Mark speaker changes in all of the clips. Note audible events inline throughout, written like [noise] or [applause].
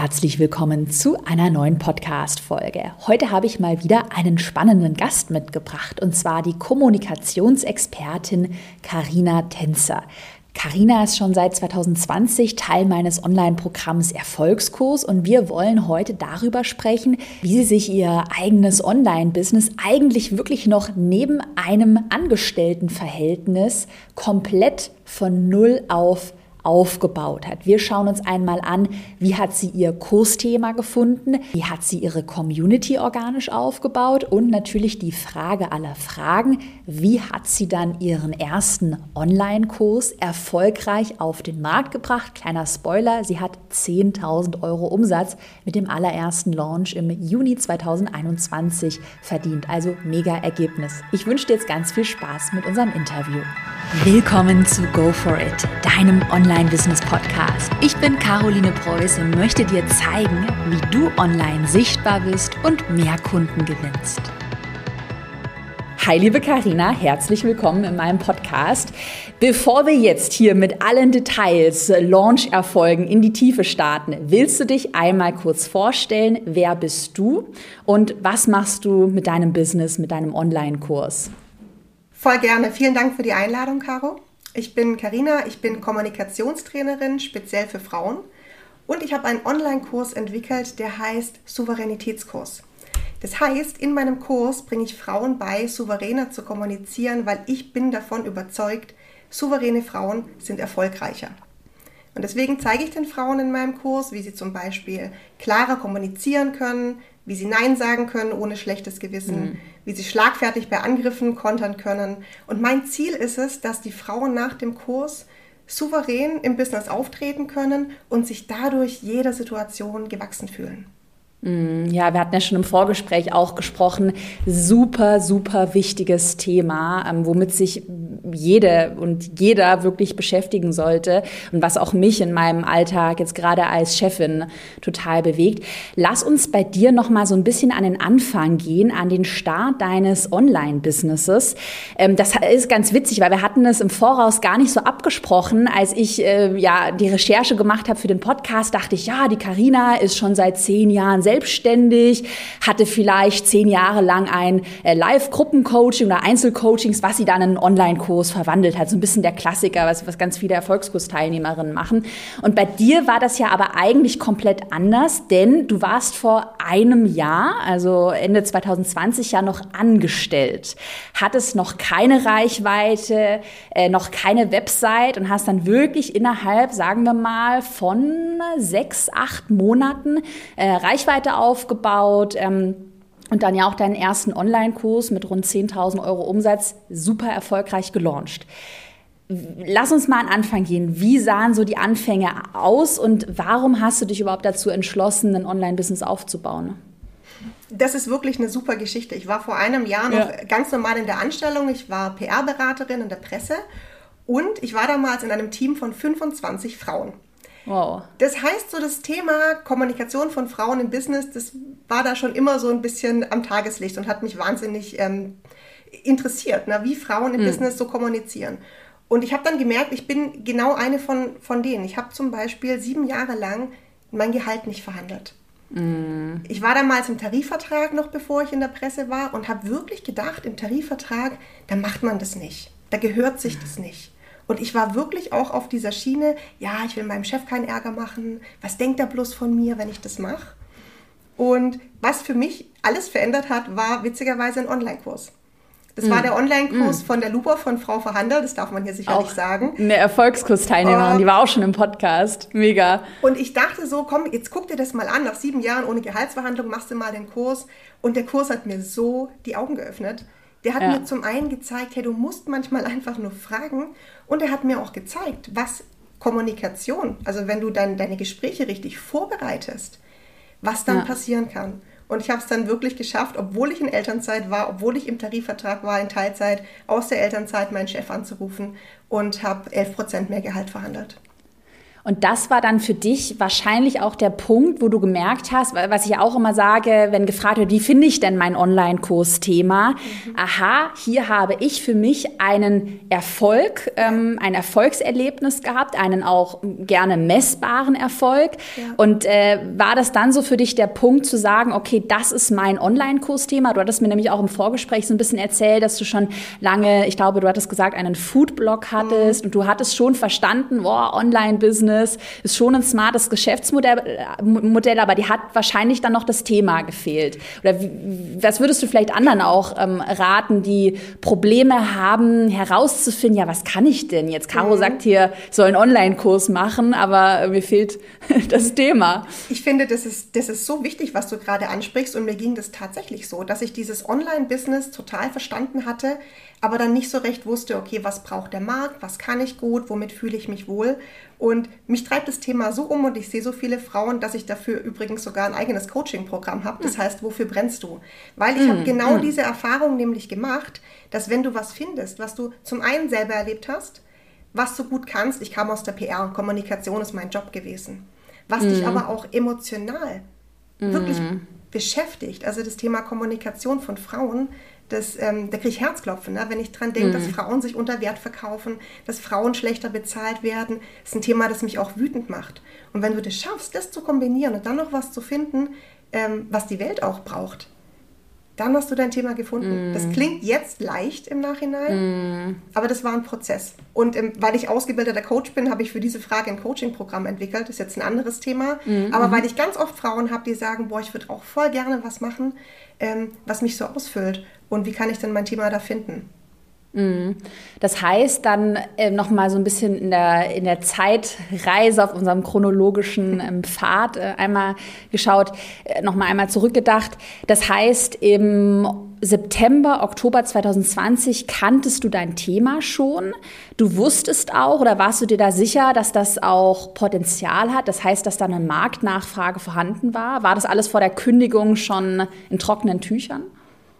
Speaker 1: Herzlich willkommen zu einer neuen Podcast-Folge. Heute habe ich mal wieder einen spannenden Gast mitgebracht und zwar die Kommunikationsexpertin Karina Tänzer. Karina ist schon seit 2020 Teil meines Online-Programms Erfolgskurs und wir wollen heute darüber sprechen, wie sie sich ihr eigenes Online-Business eigentlich wirklich noch neben einem Angestelltenverhältnis komplett von Null auf aufgebaut hat. Wir schauen uns einmal an, wie hat sie ihr Kursthema gefunden, wie hat sie ihre Community organisch aufgebaut und natürlich die Frage aller Fragen, wie hat sie dann ihren ersten Online-Kurs erfolgreich auf den Markt gebracht. Kleiner Spoiler, sie hat 10.000 Euro Umsatz mit dem allerersten Launch im Juni 2021 verdient. Also mega Ergebnis. Ich wünsche dir jetzt ganz viel Spaß mit unserem Interview. Willkommen zu Go For It, deinem Online-Business-Podcast. Ich bin Caroline Preuß und möchte dir zeigen, wie du online sichtbar bist und mehr Kunden gewinnst. Hi, liebe Karina, herzlich willkommen in meinem Podcast. Bevor wir jetzt hier mit allen Details, Launch-Erfolgen in die Tiefe starten, willst du dich einmal kurz vorstellen? Wer bist du und was machst du mit deinem Business, mit deinem Online-Kurs?
Speaker 2: Voll gerne. Vielen Dank für die Einladung, Caro. Ich bin Karina, ich bin Kommunikationstrainerin, speziell für Frauen. Und ich habe einen Online-Kurs entwickelt, der heißt Souveränitätskurs. Das heißt, in meinem Kurs bringe ich Frauen bei, souveräner zu kommunizieren, weil ich bin davon überzeugt, souveräne Frauen sind erfolgreicher. Und deswegen zeige ich den Frauen in meinem Kurs, wie sie zum Beispiel klarer kommunizieren können, wie sie Nein sagen können ohne schlechtes Gewissen, mhm. wie sie schlagfertig bei Angriffen kontern können. Und mein Ziel ist es, dass die Frauen nach dem Kurs souverän im Business auftreten können und sich dadurch jeder Situation gewachsen fühlen.
Speaker 1: Mm, ja, wir hatten ja schon im Vorgespräch auch gesprochen. Super, super wichtiges Thema, ähm, womit sich jede und jeder wirklich beschäftigen sollte und was auch mich in meinem Alltag jetzt gerade als Chefin total bewegt. Lass uns bei dir noch mal so ein bisschen an den Anfang gehen, an den Start deines Online-Businesses. Ähm, das ist ganz witzig, weil wir hatten es im Voraus gar nicht so abgesprochen. Als ich äh, ja die Recherche gemacht habe für den Podcast, dachte ich, ja, die Karina ist schon seit zehn Jahren selbstständig, hatte vielleicht zehn Jahre lang ein äh, Live-Gruppencoaching oder Einzelcoachings, was sie dann in einen Online-Kurs verwandelt hat. So ein bisschen der Klassiker, was, was ganz viele Erfolgskursteilnehmerinnen machen. Und bei dir war das ja aber eigentlich komplett anders, denn du warst vor einem Jahr, also Ende 2020, ja noch angestellt, hattest noch keine Reichweite, äh, noch keine Website und hast dann wirklich innerhalb, sagen wir mal, von sechs, acht Monaten äh, Reichweite Webseite aufgebaut. Ähm, und dann ja auch deinen ersten Online-Kurs mit rund 10.000 Euro Umsatz super erfolgreich gelauncht. Lass uns mal an Anfang gehen. Wie sahen so die Anfänge aus und warum hast du dich überhaupt dazu entschlossen, ein Online-Business aufzubauen?
Speaker 2: Das ist wirklich eine super Geschichte. Ich war vor einem Jahr noch ja. ganz normal in der Anstellung. Ich war PR-Beraterin in der Presse und ich war damals in einem Team von 25 Frauen. Wow. Das heißt, so das Thema Kommunikation von Frauen im Business, das war da schon immer so ein bisschen am Tageslicht und hat mich wahnsinnig ähm, interessiert, ne, wie Frauen im hm. Business so kommunizieren. Und ich habe dann gemerkt, ich bin genau eine von, von denen. Ich habe zum Beispiel sieben Jahre lang mein Gehalt nicht verhandelt. Mm. Ich war damals im Tarifvertrag noch, bevor ich in der Presse war und habe wirklich gedacht, im Tarifvertrag, da macht man das nicht. Da gehört sich das nicht. Und ich war wirklich auch auf dieser Schiene, ja, ich will meinem Chef keinen Ärger machen. Was denkt er bloß von mir, wenn ich das mache? Und was für mich alles verändert hat, war witzigerweise ein Online-Kurs. Das mm. war der Online-Kurs mm. von der Lupa von Frau Verhandel, das darf man hier sicherlich auch sagen.
Speaker 1: Eine Erfolgskursteilnehmerin, uh, die war auch schon im Podcast. Mega.
Speaker 2: Und ich dachte so, komm, jetzt guck dir das mal an. Nach sieben Jahren ohne Gehaltsverhandlung machst du mal den Kurs. Und der Kurs hat mir so die Augen geöffnet. Der hat ja. mir zum einen gezeigt, hey, du musst manchmal einfach nur fragen. Und er hat mir auch gezeigt, was Kommunikation, also wenn du dann deine Gespräche richtig vorbereitest, was dann ja. passieren kann. Und ich habe es dann wirklich geschafft, obwohl ich in Elternzeit war, obwohl ich im Tarifvertrag war, in Teilzeit, aus der Elternzeit meinen Chef anzurufen und habe 11 Prozent mehr Gehalt verhandelt.
Speaker 1: Und das war dann für dich wahrscheinlich auch der Punkt, wo du gemerkt hast, was ich auch immer sage, wenn gefragt wird, wie finde ich denn mein Online-Kurs-Thema? Mhm. Aha, hier habe ich für mich einen Erfolg, ähm, ein Erfolgserlebnis gehabt, einen auch gerne messbaren Erfolg. Ja. Und äh, war das dann so für dich der Punkt zu sagen, okay, das ist mein Online-Kurs-Thema? Du hattest mir nämlich auch im Vorgespräch so ein bisschen erzählt, dass du schon lange, ich glaube, du hattest gesagt, einen Food-Blog hattest mhm. und du hattest schon verstanden, boah, Online-Business Business, ist schon ein smartes Geschäftsmodell, äh, Modell, aber die hat wahrscheinlich dann noch das Thema gefehlt. Oder was würdest du vielleicht anderen auch ähm, raten, die Probleme haben, herauszufinden, ja, was kann ich denn jetzt? Caro mhm. sagt hier, soll einen Online-Kurs machen, aber mir fehlt [laughs] das Thema.
Speaker 2: Ich finde, das ist, das ist so wichtig, was du gerade ansprichst und mir ging das tatsächlich so, dass ich dieses Online-Business total verstanden hatte, aber dann nicht so recht wusste, okay, was braucht der Markt, was kann ich gut, womit fühle ich mich wohl. Und mich treibt das Thema so um und ich sehe so viele Frauen, dass ich dafür übrigens sogar ein eigenes Coaching-Programm habe. Das hm. heißt, wofür brennst du? Weil ich mm, habe genau mm. diese Erfahrung nämlich gemacht, dass wenn du was findest, was du zum einen selber erlebt hast, was du gut kannst, ich kam aus der PR, und Kommunikation ist mein Job gewesen, was mm. dich aber auch emotional wirklich beschäftigt, also das Thema Kommunikation von Frauen, das, ähm, da kriege ich Herzklopfen, ne? wenn ich dran denke, mhm. dass Frauen sich unter Wert verkaufen, dass Frauen schlechter bezahlt werden. Das ist ein Thema, das mich auch wütend macht. Und wenn du das schaffst, das zu kombinieren und dann noch was zu finden, ähm, was die Welt auch braucht, dann hast du dein Thema gefunden. Mm. Das klingt jetzt leicht im Nachhinein, mm. aber das war ein Prozess. Und ähm, weil ich ausgebildeter Coach bin, habe ich für diese Frage ein Coaching-Programm entwickelt. Das ist jetzt ein anderes Thema. Mm. Aber weil ich ganz oft Frauen habe, die sagen, boah, ich würde auch voll gerne was machen, ähm, was mich so ausfüllt. Und wie kann ich denn mein Thema da finden?
Speaker 1: Mhm. Das heißt, dann äh, noch mal so ein bisschen in der, in der Zeitreise auf unserem chronologischen [laughs] ähm, Pfad äh, einmal geschaut, äh, noch mal einmal zurückgedacht. Das heißt, im September, Oktober 2020 kanntest du dein Thema schon. Du wusstest auch oder warst du dir da sicher, dass das auch Potenzial hat? Das heißt, dass da eine Marktnachfrage vorhanden war? War das alles vor der Kündigung schon in trockenen Tüchern?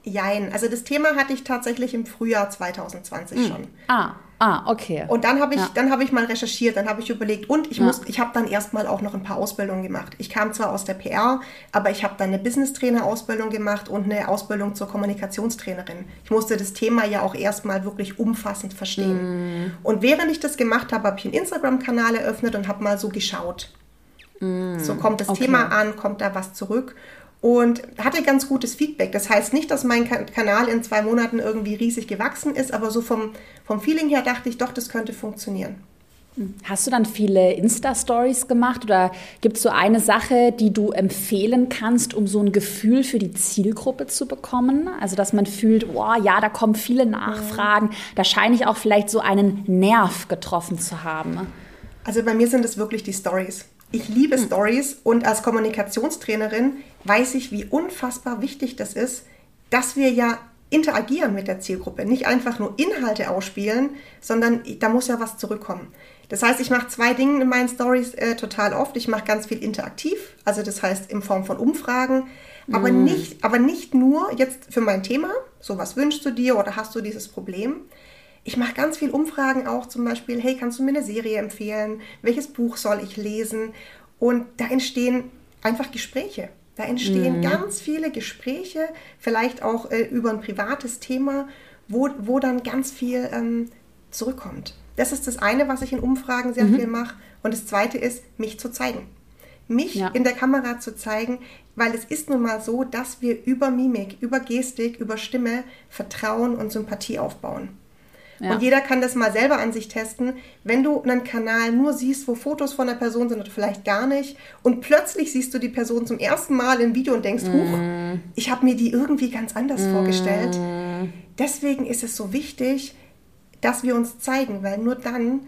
Speaker 2: Jein. Also das Thema hatte ich tatsächlich im Frühjahr 2020 hm. schon.
Speaker 1: Ah, ah, okay.
Speaker 2: Und dann habe ich, ja. dann ich mal recherchiert, dann habe ich überlegt und ich ja. ich habe dann erstmal auch noch ein paar Ausbildungen gemacht. Ich kam zwar aus der PR, aber ich habe dann eine Business Trainer Ausbildung gemacht und eine Ausbildung zur Kommunikationstrainerin. Ich musste das Thema ja auch erstmal wirklich umfassend verstehen. Mm. Und während ich das gemacht habe, habe ich einen Instagram-Kanal eröffnet und habe mal so geschaut. Mm. So kommt das okay. Thema an, kommt da was zurück und hatte ganz gutes Feedback. Das heißt nicht, dass mein Kanal in zwei Monaten irgendwie riesig gewachsen ist, aber so vom, vom Feeling her dachte ich doch, das könnte funktionieren.
Speaker 1: Hast du dann viele Insta-Stories gemacht oder gibt es so eine Sache, die du empfehlen kannst, um so ein Gefühl für die Zielgruppe zu bekommen? Also, dass man fühlt, oh, ja, da kommen viele Nachfragen, da scheine ich auch vielleicht so einen Nerv getroffen zu haben.
Speaker 2: Also, bei mir sind es wirklich die Stories. Ich liebe hm. Stories und als Kommunikationstrainerin weiß ich, wie unfassbar wichtig das ist, dass wir ja interagieren mit der Zielgruppe, nicht einfach nur Inhalte ausspielen, sondern da muss ja was zurückkommen. Das heißt, ich mache zwei Dinge in meinen Stories äh, total oft. Ich mache ganz viel interaktiv, also das heißt in Form von Umfragen, aber mm. nicht, aber nicht nur jetzt für mein Thema. So was wünschst du dir oder hast du dieses Problem? Ich mache ganz viel Umfragen auch zum Beispiel. Hey, kannst du mir eine Serie empfehlen? Welches Buch soll ich lesen? Und da entstehen einfach Gespräche. Da entstehen mhm. ganz viele Gespräche, vielleicht auch äh, über ein privates Thema, wo, wo dann ganz viel ähm, zurückkommt. Das ist das eine, was ich in Umfragen sehr mhm. viel mache. Und das zweite ist, mich zu zeigen. Mich ja. in der Kamera zu zeigen, weil es ist nun mal so, dass wir über Mimik, über Gestik, über Stimme Vertrauen und Sympathie aufbauen. Ja. Und jeder kann das mal selber an sich testen. Wenn du einen Kanal nur siehst, wo Fotos von der Person sind oder vielleicht gar nicht, und plötzlich siehst du die Person zum ersten Mal im Video und denkst, mm. huch, ich habe mir die irgendwie ganz anders mm. vorgestellt. Deswegen ist es so wichtig, dass wir uns zeigen, weil nur dann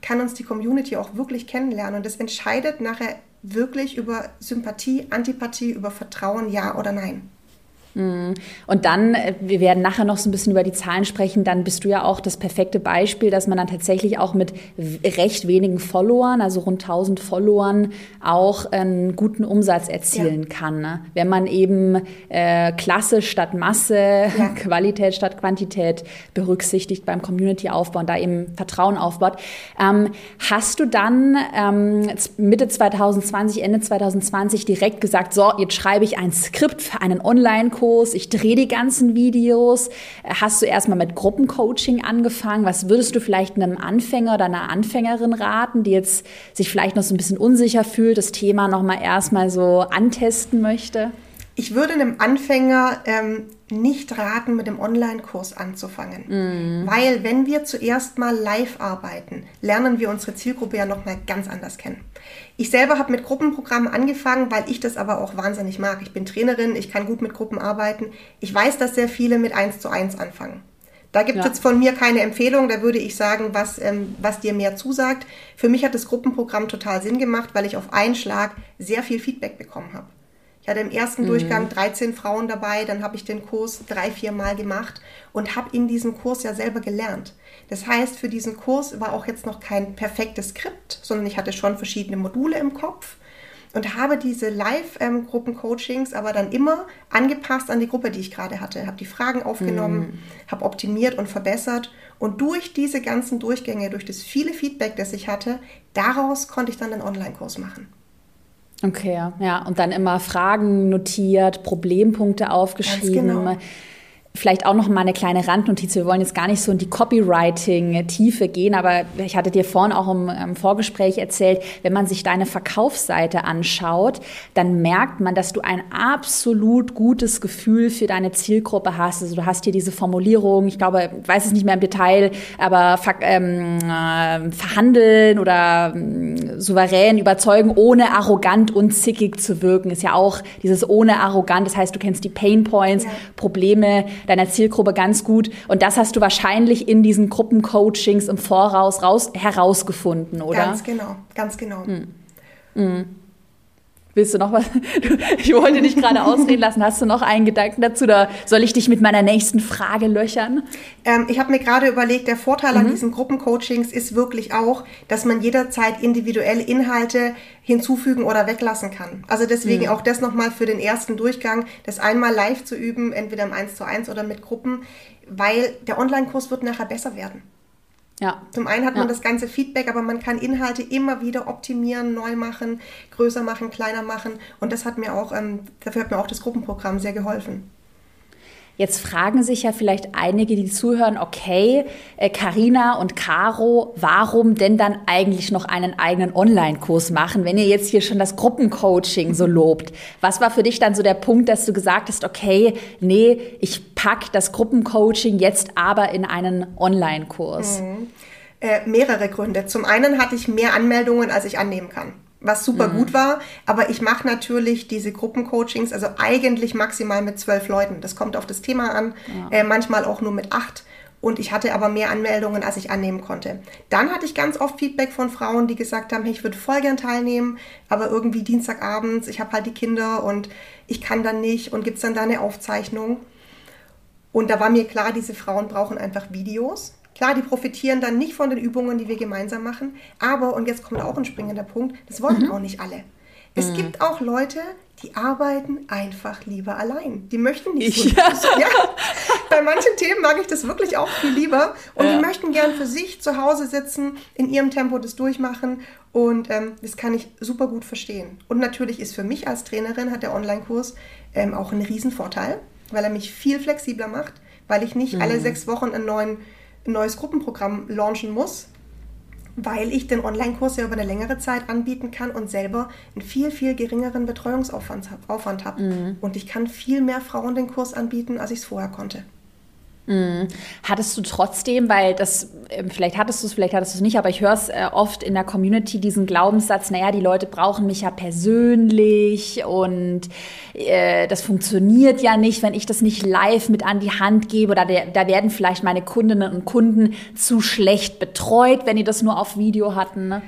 Speaker 2: kann uns die Community auch wirklich kennenlernen. Und das entscheidet nachher wirklich über Sympathie, Antipathie, über Vertrauen, ja oder nein.
Speaker 1: Mhm. Und dann, äh, wir werden nachher noch so ein bisschen über die Zahlen sprechen, dann bist du ja auch das perfekte Beispiel, dass man dann tatsächlich auch mit recht wenigen Followern, also rund 1000 Followern, auch einen guten Umsatz erzielen ja. kann. Ne? Wenn man eben äh, Klasse statt Masse, ja. [laughs] Qualität statt Quantität berücksichtigt beim Community-Aufbau und da eben Vertrauen aufbaut. Ähm, hast du dann ähm, Mitte 2020, Ende 2020 direkt gesagt, so, jetzt schreibe ich ein Skript für einen Online-Kurs Online-Kurs, ich drehe die ganzen Videos. Hast du erstmal mit Gruppencoaching angefangen? Was würdest du vielleicht einem Anfänger oder einer Anfängerin raten, die jetzt sich vielleicht noch so ein bisschen unsicher fühlt, das Thema nochmal erstmal so antesten möchte?
Speaker 2: Ich würde einem Anfänger ähm, nicht raten, mit dem Online-Kurs anzufangen. Mm. Weil wenn wir zuerst mal live arbeiten, lernen wir unsere Zielgruppe ja nochmal ganz anders kennen. Ich selber habe mit Gruppenprogrammen angefangen, weil ich das aber auch wahnsinnig mag. Ich bin Trainerin, ich kann gut mit Gruppen arbeiten. Ich weiß, dass sehr viele mit 1 zu 1 anfangen. Da gibt es ja. jetzt von mir keine Empfehlung, da würde ich sagen, was, ähm, was dir mehr zusagt. Für mich hat das Gruppenprogramm total Sinn gemacht, weil ich auf einen Schlag sehr viel Feedback bekommen habe. Ich hatte im ersten mhm. Durchgang 13 Frauen dabei, dann habe ich den Kurs drei, vier Mal gemacht und habe in diesem Kurs ja selber gelernt. Das heißt, für diesen Kurs war auch jetzt noch kein perfektes Skript, sondern ich hatte schon verschiedene Module im Kopf und habe diese Live-Gruppen-Coachings aber dann immer angepasst an die Gruppe, die ich gerade hatte. Habe die Fragen aufgenommen, mhm. habe optimiert und verbessert und durch diese ganzen Durchgänge, durch das viele Feedback, das ich hatte, daraus konnte ich dann einen Online-Kurs machen.
Speaker 1: Okay, ja. Und dann immer Fragen notiert, Problempunkte aufgeschrieben. Ganz genau. Vielleicht auch noch mal eine kleine Randnotiz. Wir wollen jetzt gar nicht so in die Copywriting-Tiefe gehen, aber ich hatte dir vorhin auch im, im, Vorgespräch erzählt, wenn man sich deine Verkaufsseite anschaut, dann merkt man, dass du ein absolut gutes Gefühl für deine Zielgruppe hast. Also du hast hier diese Formulierung, ich glaube, ich weiß es nicht mehr im Detail, aber ähm, äh, verhandeln oder äh, souverän überzeugen, ohne arrogant und zickig zu wirken, ist ja auch dieses ohne arrogant. Das heißt, du kennst die Pain Points, ja. Probleme deiner Zielgruppe ganz gut. Und das hast du wahrscheinlich in diesen Gruppencoachings im Voraus raus, herausgefunden, oder?
Speaker 2: Ganz genau, ganz genau. Mhm.
Speaker 1: Mhm. Willst du noch was? [laughs] Ich wollte dich gerade ausreden lassen. Hast du noch einen Gedanken dazu? Oder soll ich dich mit meiner nächsten Frage löchern?
Speaker 2: Ähm, ich habe mir gerade überlegt, der Vorteil mhm. an diesen Gruppencoachings ist wirklich auch, dass man jederzeit individuelle Inhalte hinzufügen oder weglassen kann. Also deswegen mhm. auch das nochmal für den ersten Durchgang, das einmal live zu üben, entweder im 1 zu 1 oder mit Gruppen, weil der Online-Kurs wird nachher besser werden. Ja. Zum einen hat man ja. das ganze Feedback, aber man kann Inhalte immer wieder optimieren, neu machen, größer machen, kleiner machen. Und das hat mir auch, ähm, dafür hat mir auch das Gruppenprogramm sehr geholfen.
Speaker 1: Jetzt fragen sich ja vielleicht einige, die zuhören, okay, Karina äh, und Caro, warum denn dann eigentlich noch einen eigenen Online-Kurs machen, wenn ihr jetzt hier schon das Gruppencoaching so [laughs] lobt? Was war für dich dann so der Punkt, dass du gesagt hast, okay, nee, ich pack das Gruppencoaching jetzt aber in einen Online-Kurs?
Speaker 2: Mhm. Äh, mehrere Gründe. Zum einen hatte ich mehr Anmeldungen, als ich annehmen kann was super mhm. gut war. Aber ich mache natürlich diese Gruppencoachings, also eigentlich maximal mit zwölf Leuten. Das kommt auf das Thema an, ja. äh, manchmal auch nur mit acht. Und ich hatte aber mehr Anmeldungen, als ich annehmen konnte. Dann hatte ich ganz oft Feedback von Frauen, die gesagt haben, hey, ich würde voll gern teilnehmen, aber irgendwie Dienstagabends, ich habe halt die Kinder und ich kann dann nicht und gibt es dann da eine Aufzeichnung. Und da war mir klar, diese Frauen brauchen einfach Videos Klar, die profitieren dann nicht von den Übungen, die wir gemeinsam machen, aber, und jetzt kommt auch ein springender Punkt, das wollen mhm. auch nicht alle. Es mhm. gibt auch Leute, die arbeiten einfach lieber allein. Die möchten nicht so. Ja. [laughs] ja. Bei manchen Themen mag ich das wirklich auch viel lieber. Und ja. die möchten gern für sich zu Hause sitzen, in ihrem Tempo das durchmachen. Und ähm, das kann ich super gut verstehen. Und natürlich ist für mich als Trainerin hat der Online-Kurs ähm, auch einen Riesenvorteil, weil er mich viel flexibler macht, weil ich nicht mhm. alle sechs Wochen einen neuen ein neues Gruppenprogramm launchen muss, weil ich den Online-Kurs ja über eine längere Zeit anbieten kann und selber einen viel, viel geringeren Betreuungsaufwand habe. Mhm. Und ich kann viel mehr Frauen den Kurs anbieten, als ich es vorher konnte.
Speaker 1: Mhm. Hattest du trotzdem, weil das, ähm, vielleicht hattest du es, vielleicht hattest du es nicht, aber ich höre es äh, oft in der Community, diesen Glaubenssatz, naja, die Leute brauchen mich ja persönlich und äh, das funktioniert ja nicht, wenn ich das nicht live mit an die Hand gebe oder der, da werden vielleicht meine Kundinnen und Kunden zu schlecht betreut, wenn die das nur auf Video hatten. Ne?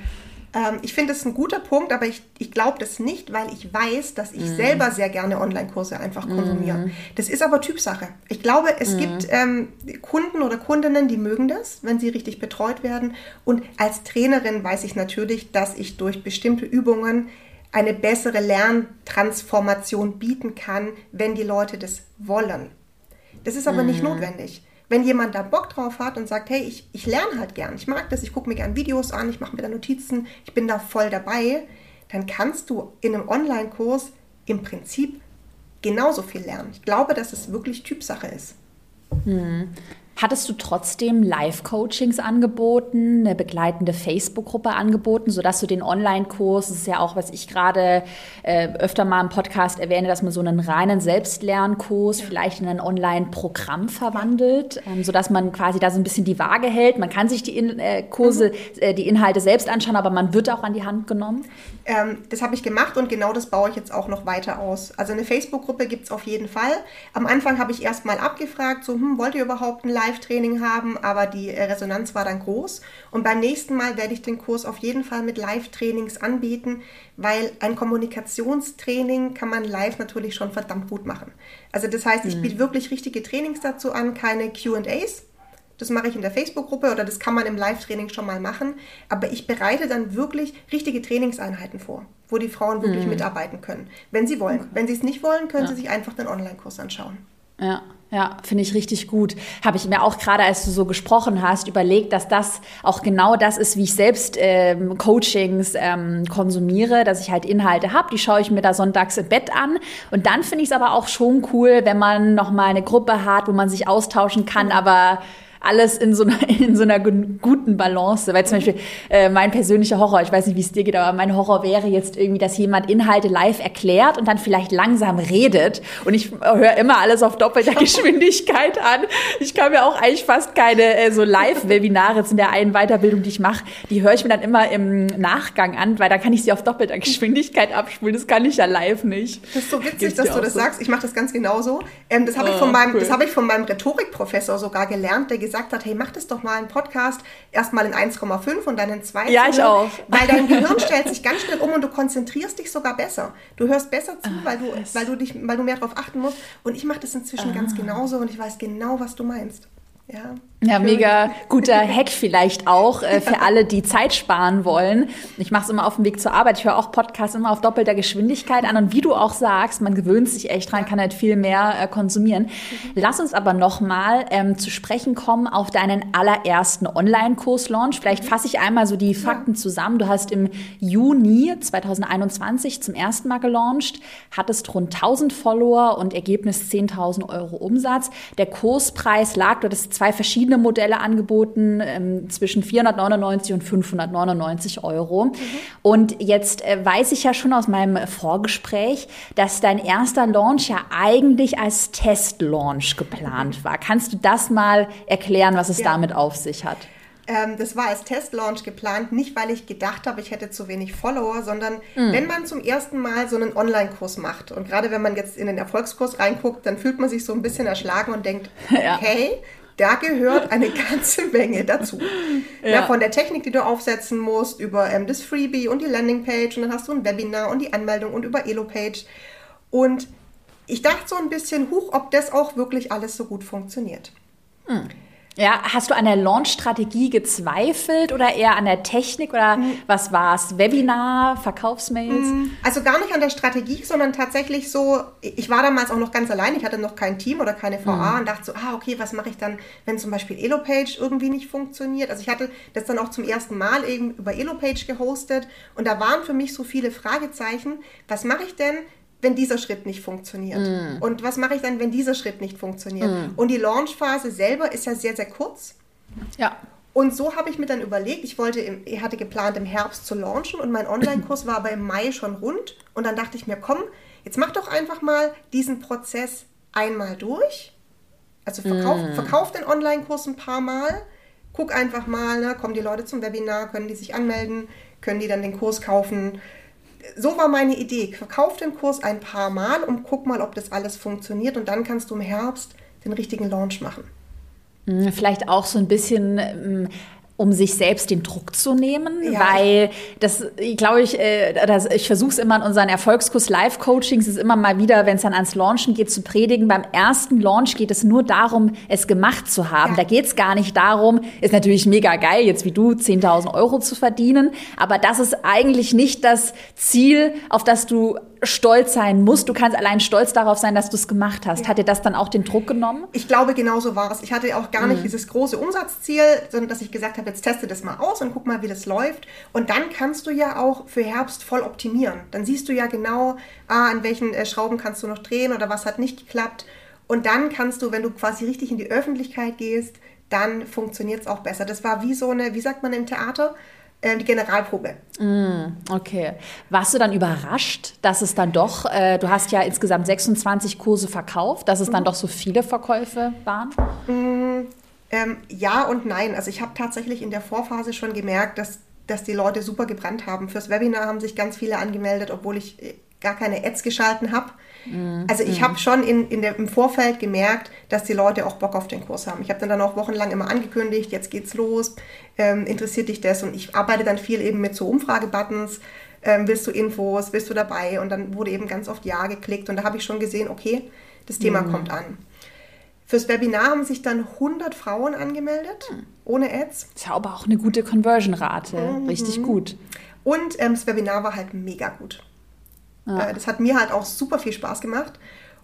Speaker 2: Ähm, ich finde es ein guter Punkt, aber ich, ich glaube das nicht, weil ich weiß, dass ich mhm. selber sehr gerne Online-Kurse einfach konsumiere. Mhm. Das ist aber Typsache. Ich glaube, es mhm. gibt ähm, Kunden oder Kundinnen, die mögen das, wenn sie richtig betreut werden. Und als Trainerin weiß ich natürlich, dass ich durch bestimmte Übungen eine bessere Lerntransformation bieten kann, wenn die Leute das wollen. Das ist aber nicht mhm. notwendig. Wenn jemand da Bock drauf hat und sagt, hey, ich, ich lerne halt gern, ich mag das, ich gucke mir gern Videos an, ich mache mir da Notizen, ich bin da voll dabei, dann kannst du in einem Online-Kurs im Prinzip genauso viel lernen. Ich glaube, dass es wirklich Typsache ist.
Speaker 1: Hm. Hattest du trotzdem Live-Coachings angeboten, eine begleitende Facebook-Gruppe angeboten, sodass du den Online-Kurs, das ist ja auch, was ich gerade äh, öfter mal im Podcast erwähne, dass man so einen reinen Selbstlernkurs ja. vielleicht in ein Online-Programm verwandelt, ähm, sodass man quasi da so ein bisschen die Waage hält. Man kann sich die in äh, Kurse, mhm. äh, die Inhalte selbst anschauen, aber man wird auch an die Hand genommen.
Speaker 2: Ähm, das habe ich gemacht und genau das baue ich jetzt auch noch weiter aus. Also eine Facebook-Gruppe gibt es auf jeden Fall. Am Anfang habe ich erst mal abgefragt, so, hm, wollt ihr überhaupt ein Live Live-Training haben, aber die äh, Resonanz war dann groß. Und beim nächsten Mal werde ich den Kurs auf jeden Fall mit Live-Trainings anbieten, weil ein Kommunikationstraining kann man live natürlich schon verdammt gut machen. Also das heißt, ich mhm. biete wirklich richtige Trainings dazu an, keine QAs. Das mache ich in der Facebook-Gruppe oder das kann man im Live-Training schon mal machen. Aber ich bereite dann wirklich richtige Trainingseinheiten vor, wo die Frauen wirklich mhm. mitarbeiten können, wenn sie wollen. Okay. Wenn sie es nicht wollen, können ja. sie sich einfach den Online-Kurs anschauen.
Speaker 1: Ja. Ja, finde ich richtig gut. Habe ich mir auch gerade, als du so gesprochen hast, überlegt, dass das auch genau das ist, wie ich selbst ähm, Coachings ähm, konsumiere, dass ich halt Inhalte habe, die schaue ich mir da sonntags im Bett an. Und dann finde ich es aber auch schon cool, wenn man nochmal eine Gruppe hat, wo man sich austauschen kann, aber alles in so einer, [laughs] in so einer guten Balance. Weil zum Beispiel äh, mein persönlicher Horror, ich weiß nicht, wie es dir geht, aber mein Horror wäre jetzt irgendwie, dass jemand Inhalte live erklärt und dann vielleicht langsam redet. Und ich höre immer alles auf doppelter [laughs] Geschwindigkeit an. Ich kann mir auch eigentlich fast keine äh, so Live-Webinare jetzt in der einen Weiterbildung, die ich mache, die höre ich mir dann immer im Nachgang an, weil da kann ich sie auf doppelter Geschwindigkeit abspulen. Das kann ich ja live nicht.
Speaker 2: Das ist so witzig, Gibt's dass du das so? sagst. Ich mache das ganz genauso. Ähm, das habe oh, ich, von meinem, cool. hab ich von meinem Rhetorikprofessor sogar gelernt, der gesagt gesagt hat, hey, mach das doch mal einen Podcast erstmal in 1,5 und dann in 2.
Speaker 1: Ja, ich auch.
Speaker 2: Weil dein [laughs] Gehirn stellt sich ganz schnell um und du konzentrierst dich sogar besser. Du hörst besser zu, weil du, weil du, dich, weil du mehr darauf achten musst. Und ich mache das inzwischen ah. ganz genauso und ich weiß genau, was du meinst.
Speaker 1: Ja, ja mega [laughs] guter Hack vielleicht auch äh, für alle, die Zeit sparen wollen. Ich mache es immer auf dem Weg zur Arbeit. Ich höre auch Podcasts immer auf doppelter Geschwindigkeit an. Und wie du auch sagst, man gewöhnt sich echt dran, kann halt viel mehr äh, konsumieren. Lass uns aber nochmal ähm, zu sprechen kommen auf deinen allerersten Online-Kurs-Launch. Vielleicht fasse ich einmal so die Fakten zusammen. Du hast im Juni 2021 zum ersten Mal gelauncht, hattest rund 1000 Follower und Ergebnis 10.000 Euro Umsatz. Der Kurspreis lag, du hattest zwei verschiedene Modelle angeboten, ähm, zwischen 499 und 599 Euro. Mhm. Und jetzt äh, weiß ich ja schon aus meinem Vorgespräch, dass dein erster Launch ja eigentlich als Testlaunch geplant war. Kannst du das mal erklären, was es ja. damit auf sich hat?
Speaker 2: Ähm, das war als Testlaunch geplant, nicht weil ich gedacht habe, ich hätte zu wenig Follower, sondern mhm. wenn man zum ersten Mal so einen Online-Kurs macht und gerade wenn man jetzt in den Erfolgskurs reinguckt, dann fühlt man sich so ein bisschen erschlagen und denkt, [laughs] okay, ja. Da gehört eine [laughs] ganze Menge dazu. Ja. ja. von der Technik, die du aufsetzen musst, über ähm, das Freebie und die Landingpage und dann hast du ein Webinar und die Anmeldung und über Elopage. Und ich dachte so ein bisschen, huch, ob das auch wirklich alles so gut funktioniert.
Speaker 1: Hm. Ja, hast du an der Launch-Strategie gezweifelt oder eher an der Technik oder mhm. was war es? Webinar, Verkaufsmails?
Speaker 2: Hm, also gar nicht an der Strategie, sondern tatsächlich so, ich war damals auch noch ganz allein, ich hatte noch kein Team oder keine VA mhm. und dachte so, ah, okay, was mache ich dann, wenn zum Beispiel Elopage irgendwie nicht funktioniert? Also ich hatte das dann auch zum ersten Mal eben über Elopage gehostet und da waren für mich so viele Fragezeichen. Was mache ich denn, wenn dieser Schritt nicht funktioniert? Mm. Und was mache ich dann, wenn dieser Schritt nicht funktioniert? Mm. Und die Launchphase selber ist ja sehr, sehr kurz.
Speaker 1: Ja.
Speaker 2: Und so habe ich mir dann überlegt, ich wollte, im, ich hatte geplant im Herbst zu launchen und mein Online-Kurs war aber im Mai schon rund. Und dann dachte ich mir, komm, jetzt mach doch einfach mal diesen Prozess einmal durch. Also verkauf, mm. verkauf den Online-Kurs ein paar Mal. Guck einfach mal, ne, kommen die Leute zum Webinar, können die sich anmelden, können die dann den Kurs kaufen so war meine Idee. Verkauf den Kurs ein paar Mal und guck mal, ob das alles funktioniert. Und dann kannst du im Herbst den richtigen Launch machen.
Speaker 1: Hm, vielleicht auch so ein bisschen ähm, um sich selbst den Druck zu nehmen, ja. weil das, glaube ich, äh, das, ich versuche es immer in unseren Erfolgskurs Live-Coachings, ist immer mal wieder, wenn es dann ans Launchen geht, zu predigen. Beim ersten Launch geht es nur darum, es gemacht zu haben. Ja. Da geht es gar nicht darum, ist natürlich mega geil, jetzt wie du 10.000 Euro zu verdienen, aber das ist eigentlich nicht das Ziel, auf das du stolz sein musst. Du kannst allein stolz darauf sein, dass du es gemacht hast. Ja. Hat dir das dann auch den Druck genommen?
Speaker 2: Ich glaube, genau so war es. Ich hatte auch gar nicht mhm. dieses große Umsatzziel, sondern dass ich gesagt habe, jetzt teste das mal aus und guck mal, wie das läuft. Und dann kannst du ja auch für Herbst voll optimieren. Dann siehst du ja genau, ah, an welchen äh, Schrauben kannst du noch drehen oder was hat nicht geklappt. Und dann kannst du, wenn du quasi richtig in die Öffentlichkeit gehst, dann funktioniert es auch besser. Das war wie so eine, wie sagt man im Theater? Äh, die Generalprobe.
Speaker 1: Mm, okay. Warst du dann überrascht, dass es dann doch, äh, du hast ja insgesamt 26 Kurse verkauft, dass es mhm. dann doch so viele Verkäufe waren?
Speaker 2: Mm, ähm, ja und nein. Also ich habe tatsächlich in der Vorphase schon gemerkt, dass, dass die Leute super gebrannt haben. Fürs Webinar haben sich ganz viele angemeldet, obwohl ich äh, gar keine Ads geschalten habe. Mhm. Also ich habe schon in, in der, im Vorfeld gemerkt, dass die Leute auch Bock auf den Kurs haben. Ich habe dann, dann auch wochenlang immer angekündigt, jetzt geht's los, ähm, interessiert dich das? Und ich arbeite dann viel eben mit so Umfragebuttons. Ähm, willst du Infos, bist du dabei? Und dann wurde eben ganz oft Ja geklickt und da habe ich schon gesehen, okay, das Thema mhm. kommt an. Fürs Webinar haben sich dann 100 Frauen angemeldet, mhm. ohne Ads.
Speaker 1: Das ist ja aber auch eine gute Conversion-Rate, mhm. richtig gut.
Speaker 2: Und ähm, das Webinar war halt mega gut. Ja. Äh, das hat mir halt auch super viel Spaß gemacht.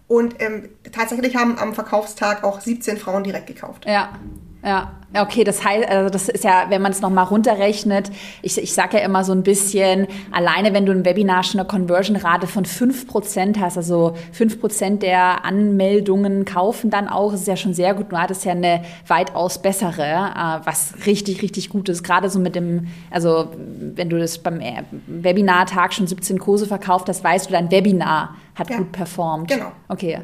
Speaker 2: Und ähm, tatsächlich haben am Verkaufstag auch 17 Frauen direkt gekauft.
Speaker 1: Ja, ja. Okay, das heißt, also das ist ja, wenn man es nochmal runterrechnet, ich, ich sage ja immer so ein bisschen, alleine wenn du ein Webinar schon eine Conversion-Rate von 5% hast, also 5% der Anmeldungen kaufen dann auch, ist ja schon sehr gut. Du hattest ja eine weitaus bessere, äh, was richtig, richtig gut ist. Gerade so mit dem, also wenn du das beim äh, Webinar-Tag schon 17 Kurse verkauft hast, weißt du, dein Webinar hat ja, gut performt.
Speaker 2: Genau.
Speaker 1: Okay.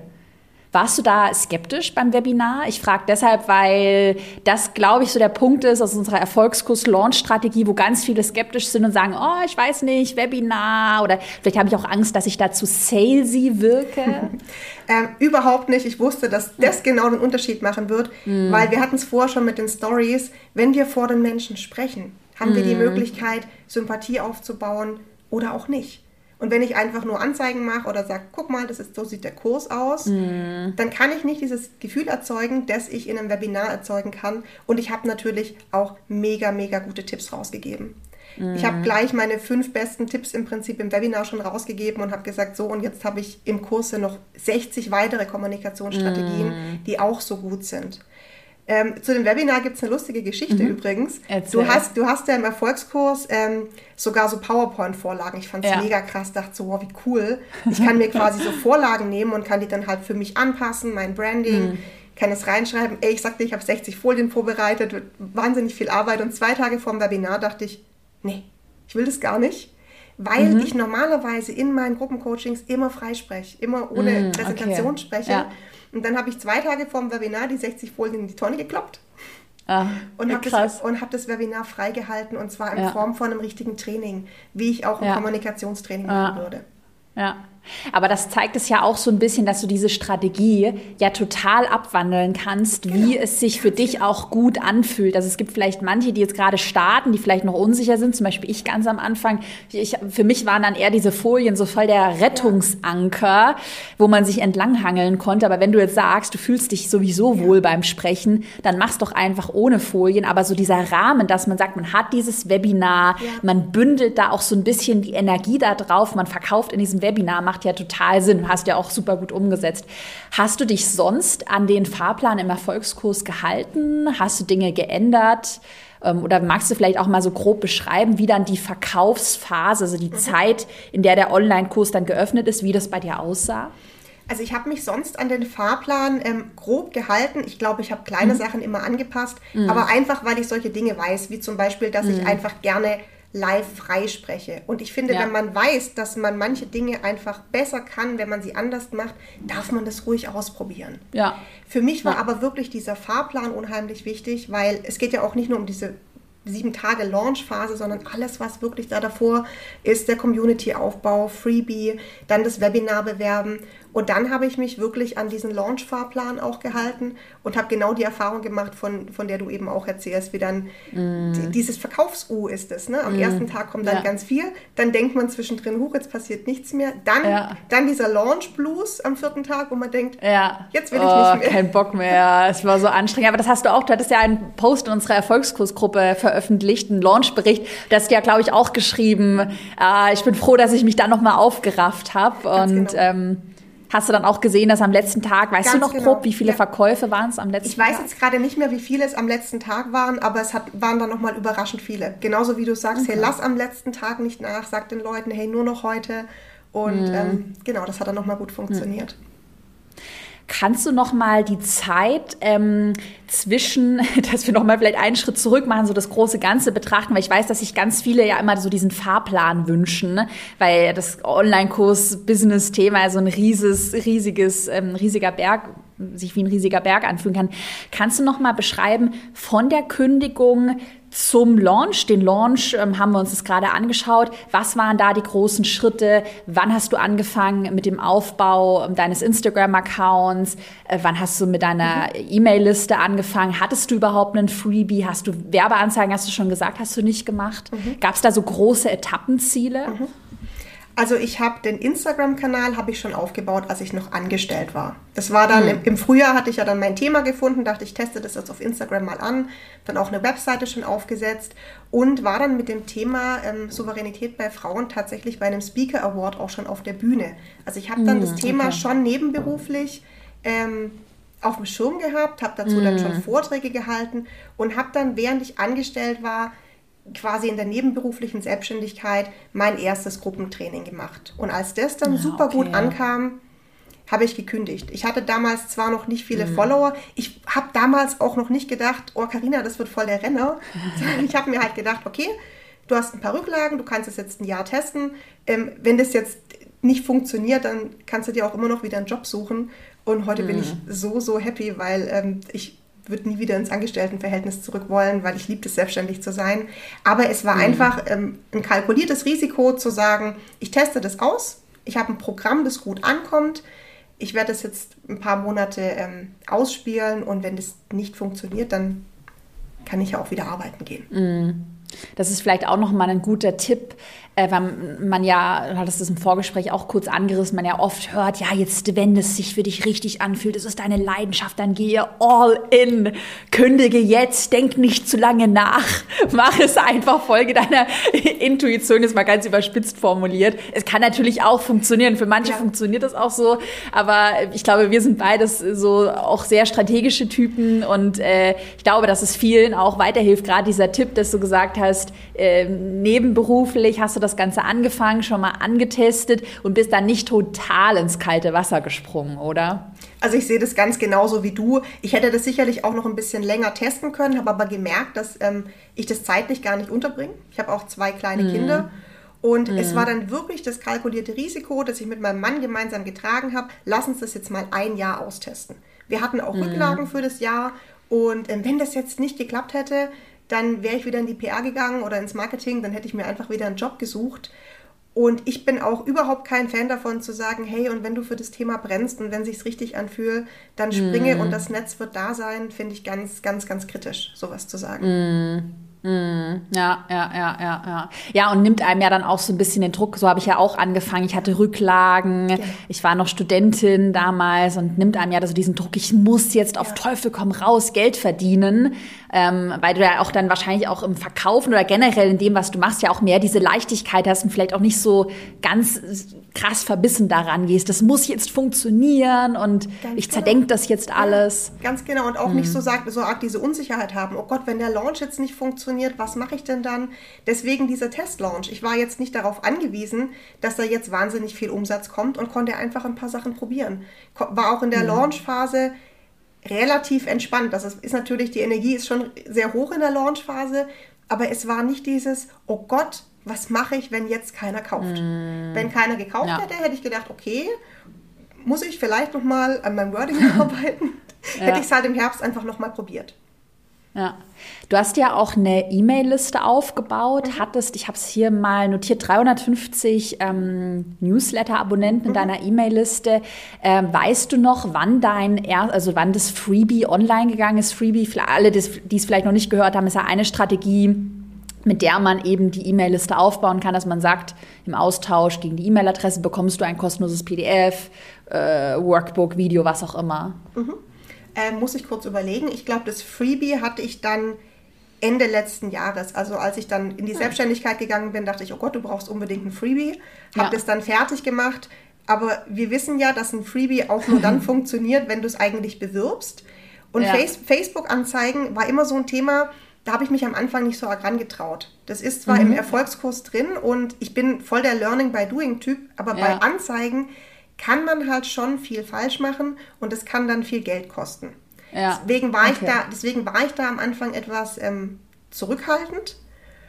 Speaker 1: Warst du da skeptisch beim Webinar? Ich frage deshalb, weil das, glaube ich, so der Punkt ist aus unserer Erfolgskurs-Launch-Strategie, wo ganz viele skeptisch sind und sagen, oh, ich weiß nicht, Webinar oder vielleicht habe ich auch Angst, dass ich da zu salesy wirke. [laughs]
Speaker 2: ähm, überhaupt nicht. Ich wusste, dass das genau den Unterschied machen wird, mm. weil wir hatten es vorher schon mit den Stories. Wenn wir vor den Menschen sprechen, haben mm. wir die hm. Möglichkeit, Sympathie aufzubauen oder auch nicht. Und wenn ich einfach nur Anzeigen mache oder sage, guck mal, das ist, so sieht der Kurs aus, mm. dann kann ich nicht dieses Gefühl erzeugen, das ich in einem Webinar erzeugen kann. Und ich habe natürlich auch mega, mega gute Tipps rausgegeben. Mm. Ich habe gleich meine fünf besten Tipps im Prinzip im Webinar schon rausgegeben und habe gesagt, so und jetzt habe ich im Kurs noch 60 weitere Kommunikationsstrategien, mm. die auch so gut sind. Ähm, zu dem Webinar gibt es eine lustige Geschichte mhm. übrigens. Du hast, du hast ja im Erfolgskurs ähm, sogar so PowerPoint-Vorlagen. Ich fand es ja. mega krass, dachte so, wow, wie cool. Ich kann mir quasi so Vorlagen nehmen und kann die dann halt für mich anpassen, mein Branding, mhm. kann es reinschreiben. Ey, ich sagte, ich habe 60 Folien vorbereitet, wahnsinnig viel Arbeit. Und zwei Tage vor dem Webinar dachte ich, nee, ich will das gar nicht weil mhm. ich normalerweise in meinen Gruppencoachings immer freispreche, immer ohne mhm, Präsentation okay. spreche. Ja. Und dann habe ich zwei Tage vor dem Webinar die 60 Folien in die Tonne gekloppt. Ah, und habe das, hab das Webinar freigehalten und zwar in ja. Form von einem richtigen Training, wie ich auch ein ja. Kommunikationstraining machen würde.
Speaker 1: Ja. Aber das zeigt es ja auch so ein bisschen, dass du diese Strategie ja total abwandeln kannst, wie genau. es sich für dich auch gut anfühlt. Also es gibt vielleicht manche, die jetzt gerade starten, die vielleicht noch unsicher sind, zum Beispiel ich ganz am Anfang. Ich, für mich waren dann eher diese Folien so voll der Rettungsanker, wo man sich entlanghangeln konnte. Aber wenn du jetzt sagst, du fühlst dich sowieso wohl beim Sprechen, dann mach's doch einfach ohne Folien. Aber so dieser Rahmen, dass man sagt, man hat dieses Webinar, ja. man bündelt da auch so ein bisschen die Energie da drauf, man verkauft in diesem Webinar, macht macht ja total Sinn, hast ja auch super gut umgesetzt. Hast du dich sonst an den Fahrplan im Erfolgskurs gehalten? Hast du Dinge geändert? Ähm, oder magst du vielleicht auch mal so grob beschreiben, wie dann die Verkaufsphase, also die mhm. Zeit, in der der Online-Kurs dann geöffnet ist, wie das bei dir aussah?
Speaker 2: Also ich habe mich sonst an den Fahrplan ähm, grob gehalten. Ich glaube, ich habe kleine mhm. Sachen immer angepasst, mhm. aber einfach, weil ich solche Dinge weiß, wie zum Beispiel, dass ich mhm. einfach gerne live freispreche. Und ich finde, ja. wenn man weiß, dass man manche Dinge einfach besser kann, wenn man sie anders macht, darf man das ruhig ausprobieren.
Speaker 1: Ja.
Speaker 2: Für mich war ja. aber wirklich dieser Fahrplan unheimlich wichtig, weil es geht ja auch nicht nur um diese sieben Tage Launchphase, sondern alles, was wirklich da davor ist, der Community-Aufbau, Freebie, dann das Webinar bewerben Und dann habe ich mich wirklich an diesen Launch-Fahrplan auch gehalten und habe genau die Erfahrung gemacht, von, von der du eben auch erzählst, wie dann mm. dieses Verkaufs-U ist es. Ne? Am mm. ersten Tag kommt dann ja. ganz viel, dann denkt man zwischendrin, huch, jetzt passiert nichts mehr. Dann, ja. dann dieser Launch-Blues am vierten Tag, wo man denkt, ja. jetzt will ich oh, nicht mehr.
Speaker 1: Kein Bock mehr, es war so anstrengend. Aber das hast du auch, du hattest ja einen Post in unserer Erfolgskursgruppe veröffentlicht, einen Launch-Bericht. Da hast du ja, glaube ich, auch geschrieben, äh, ich bin froh, dass ich mich da nochmal aufgerafft habe. Und genau. ähm, Hast du dann auch gesehen, dass am letzten Tag, weißt Ganz du noch genau. grob, wie viele ja. Verkäufe waren es am letzten
Speaker 2: Tag? Ich weiß Tag? jetzt gerade nicht mehr, wie viele es am letzten Tag waren, aber es hat, waren dann nochmal überraschend viele. Genauso wie du sagst, okay. hey, lass am letzten Tag nicht nach, sag den Leuten, hey, nur noch heute. Und mhm. ähm, genau, das hat dann nochmal gut funktioniert. Mhm.
Speaker 1: Kannst du noch mal die Zeit ähm, zwischen, [laughs] dass wir noch mal vielleicht einen Schritt zurück machen, so das große Ganze betrachten, weil ich weiß, dass sich ganz viele ja immer so diesen Fahrplan wünschen, ne? weil das Online-Kurs-Business-Thema so ein rieses, riesiges, ähm, riesiger Berg sich wie ein riesiger Berg anfühlen kann. Kannst du noch mal beschreiben von der Kündigung zum Launch. Den Launch ähm, haben wir uns das gerade angeschaut. Was waren da die großen Schritte? Wann hast du angefangen mit dem Aufbau ähm, deines Instagram-Accounts? Äh, wann hast du mit deiner mhm. E-Mail-Liste angefangen? Hattest du überhaupt einen Freebie? Hast du Werbeanzeigen, hast du schon gesagt, hast du nicht gemacht? Mhm. Gab es da so große Etappenziele? Mhm.
Speaker 2: Also ich habe den Instagram-Kanal habe ich schon aufgebaut, als ich noch angestellt war. Das war dann mhm. im, Frühjahr hatte ich ja dann mein Thema gefunden, dachte ich teste das jetzt auf Instagram mal an, dann auch eine Webseite schon aufgesetzt und war dann mit dem Thema ähm, Souveränität bei Frauen tatsächlich bei einem Speaker Award auch schon auf der Bühne. Also ich habe dann mhm, das Thema okay. schon nebenberuflich ähm, auf dem Schirm gehabt, habe dazu mhm. dann schon Vorträge gehalten und habe dann, während ich angestellt war, quasi in der nebenberuflichen Selbstständigkeit mein erstes Gruppentraining gemacht. Und als das dann ja, super okay. gut ankam, habe ich gekündigt. Ich hatte damals zwar noch nicht viele mhm. Follower, ich habe damals auch noch nicht gedacht, oh Karina, das wird voll der Renner. [laughs] ich habe mir halt gedacht, okay, du hast ein paar Rücklagen, du kannst es jetzt ein Jahr testen. Ähm, wenn das jetzt nicht funktioniert, dann kannst du dir auch immer noch wieder einen Job suchen. Und heute mhm. bin ich so, so happy, weil ähm, ich würde nie wieder ins Angestelltenverhältnis zurück wollen, weil ich liebte es, selbstständig zu sein. Aber es war mhm. einfach ähm, ein kalkuliertes Risiko zu sagen, ich teste das aus, ich habe ein Programm, das gut ankommt, ich werde das jetzt ein paar Monate ähm, ausspielen und wenn das nicht funktioniert, dann kann ich ja auch wieder arbeiten gehen.
Speaker 1: Mhm. Das ist vielleicht auch noch mal ein guter Tipp, weil man ja, du hattest es im Vorgespräch auch kurz angerissen, man ja oft hört, ja, jetzt, wenn es sich für dich richtig anfühlt, es ist deine Leidenschaft, dann gehe all in, kündige jetzt, denk nicht zu lange nach, [laughs] mach es einfach, folge deiner [laughs] Intuition, ist mal ganz überspitzt formuliert. Es kann natürlich auch funktionieren, für manche ja. funktioniert das auch so, aber ich glaube, wir sind beides so auch sehr strategische Typen und äh, ich glaube, dass es vielen auch weiterhilft, gerade dieser Tipp, dass du gesagt hast, äh, nebenberuflich hast du das das Ganze angefangen, schon mal angetestet und bist dann nicht total ins kalte Wasser gesprungen, oder?
Speaker 2: Also ich sehe das ganz genauso wie du. Ich hätte das sicherlich auch noch ein bisschen länger testen können, habe aber gemerkt, dass ähm, ich das zeitlich gar nicht unterbringe. Ich habe auch zwei kleine mhm. Kinder. Und mhm. es war dann wirklich das kalkulierte Risiko, das ich mit meinem Mann gemeinsam getragen habe. Lass uns das jetzt mal ein Jahr austesten. Wir hatten auch mhm. Rücklagen für das Jahr. Und ähm, wenn das jetzt nicht geklappt hätte, dann wäre ich wieder in die PR gegangen oder ins Marketing, dann hätte ich mir einfach wieder einen Job gesucht. Und ich bin auch überhaupt kein Fan davon zu sagen, hey, und wenn du für das Thema brennst und wenn sich's richtig anfühlt, dann springe mm. und das Netz wird da sein, finde ich ganz, ganz, ganz kritisch, sowas zu sagen.
Speaker 1: Mm. Mm, ja, ja, ja, ja, ja. Ja, und nimmt einem ja dann auch so ein bisschen den Druck. So habe ich ja auch angefangen. Ich hatte Rücklagen. Ja. Ich war noch Studentin damals und nimmt einem ja so diesen Druck, ich muss jetzt auf ja. Teufel komm raus Geld verdienen. Ähm, weil du ja auch dann wahrscheinlich auch im Verkaufen oder generell in dem, was du machst, ja auch mehr diese Leichtigkeit hast und vielleicht auch nicht so ganz krass verbissen daran gehst. Das muss jetzt funktionieren und ganz ich zerdenke genau. das jetzt alles.
Speaker 2: Ja, ganz genau. Und auch mhm. nicht so, sagt, so arg diese Unsicherheit haben. Oh Gott, wenn der Launch jetzt nicht funktioniert, funktioniert, was mache ich denn dann? Deswegen dieser Testlaunch. Ich war jetzt nicht darauf angewiesen, dass da jetzt wahnsinnig viel Umsatz kommt und konnte einfach ein paar Sachen probieren. War auch in der mhm. Launchphase relativ entspannt. Das ist, ist natürlich, die Energie ist schon sehr hoch in der Launchphase, aber es war nicht dieses, oh Gott, was mache ich, wenn jetzt keiner kauft? Mm. Wenn keiner gekauft ja. hätte, hätte ich gedacht, okay, muss ich vielleicht noch mal an meinem Wording [laughs] arbeiten? ja. Hätte ich es halt im Herbst einfach noch mal probiert.
Speaker 1: Ja. Du hast ja auch eine E-Mail-Liste aufgebaut, mhm. hattest, ich habe es hier mal notiert, 350 ähm, Newsletter-Abonnenten mhm. in deiner E-Mail-Liste. Ähm, weißt du noch, wann dein er also wann das Freebie online gegangen ist? Freebie, für alle, die es vielleicht noch nicht gehört haben, ist ja eine Strategie, mit der man eben die E-Mail-Liste aufbauen kann, dass man sagt, im Austausch gegen die E-Mail-Adresse bekommst du ein kostenloses PDF, äh, Workbook, Video, was auch immer.
Speaker 2: Mhm. Äh, muss ich kurz überlegen. Ich glaube, das Freebie hatte ich dann Ende letzten Jahres. Also als ich dann in die ja. Selbstständigkeit gegangen bin, dachte ich, oh Gott, du brauchst unbedingt ein Freebie. Habe ja. das dann fertig gemacht. Aber wir wissen ja, dass ein Freebie auch nur dann [laughs] funktioniert, wenn du es eigentlich bewirbst. Und ja. Facebook-Anzeigen war immer so ein Thema, da habe ich mich am Anfang nicht so arg rangetraut. Das ist zwar mhm. im Erfolgskurs drin und ich bin voll der Learning by Doing Typ, aber bei Anzeigen kann man halt schon viel falsch machen und es kann dann viel Geld kosten. Ja. Deswegen, war okay. ich da, deswegen war ich da am Anfang etwas ähm, zurückhaltend.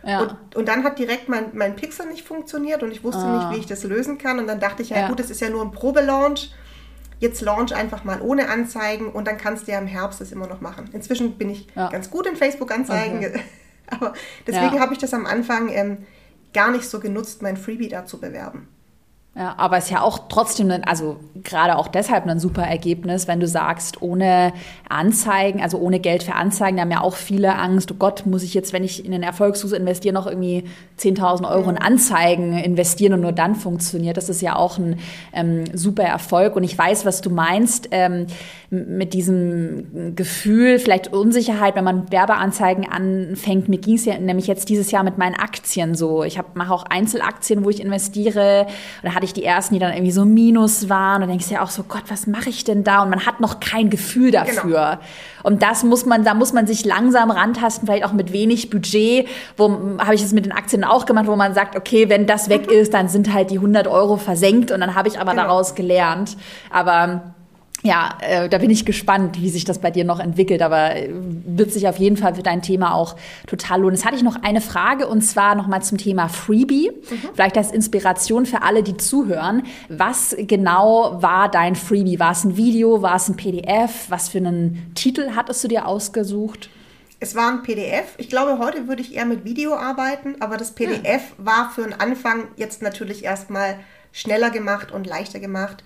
Speaker 2: Ja. Und, und, dann hat direkt mein, mein Pixel nicht funktioniert und ich wusste ah. nicht, wie ich das lösen kann. Und dann dachte ich, ja, ja. gut, das ist ja nur ein Probelaunch. Jetzt launch einfach mal ohne Anzeigen und dann kannst du ja im Herbst das immer noch machen. Inzwischen bin ich ja. ganz gut in Facebook-Anzeigen, okay. [laughs] aber deswegen habe ich das am Anfang ähm, gar nicht so genutzt, mein Freebie da zu bewerben.
Speaker 1: Ja, aber es ist ja auch trotzdem, also gerade auch deshalb ein super Ergebnis, wenn du sagst, ohne Anzeigen, also ohne Geld für Anzeigen, da haben ja auch viele Angst, oh Gott, muss ich jetzt, wenn ich in den Erfolgssuche investiere, noch irgendwie 10.000 Euro in Anzeigen investieren und nur dann funktioniert. Das ist ja auch ein ähm, super Erfolg und ich weiß, was du meinst ähm, mit diesem Gefühl, vielleicht Unsicherheit, wenn man Werbeanzeigen anfängt. Mir ging es ja nämlich jetzt dieses Jahr mit meinen Aktien so. Ich mache auch Einzelaktien, wo ich investiere. Da hatte ich die ersten, die dann irgendwie so minus waren. Und denkst du ja auch so, Gott, was mache ich denn da? Und man hat noch kein Gefühl genau. dafür. Genau. Und das muss man, da muss man sich langsam rantasten, vielleicht auch mit wenig Budget. Wo habe ich es mit den Aktien auch gemacht, wo man sagt, okay, wenn das weg ist, dann sind halt die 100 Euro versenkt. Und dann habe ich aber genau. daraus gelernt. Aber ja, äh, da bin ich gespannt, wie sich das bei dir noch entwickelt, aber äh, wird sich auf jeden Fall für dein Thema auch total lohnen. Jetzt hatte ich noch eine Frage und zwar nochmal zum Thema Freebie. Mhm. Vielleicht als Inspiration für alle, die zuhören. Was genau war dein Freebie? War es ein Video? War es ein PDF? Was für einen Titel hattest du dir ausgesucht?
Speaker 2: Es war ein PDF. Ich glaube, heute würde ich eher mit Video arbeiten, aber das PDF ja. war für den Anfang jetzt natürlich erstmal schneller gemacht und leichter gemacht.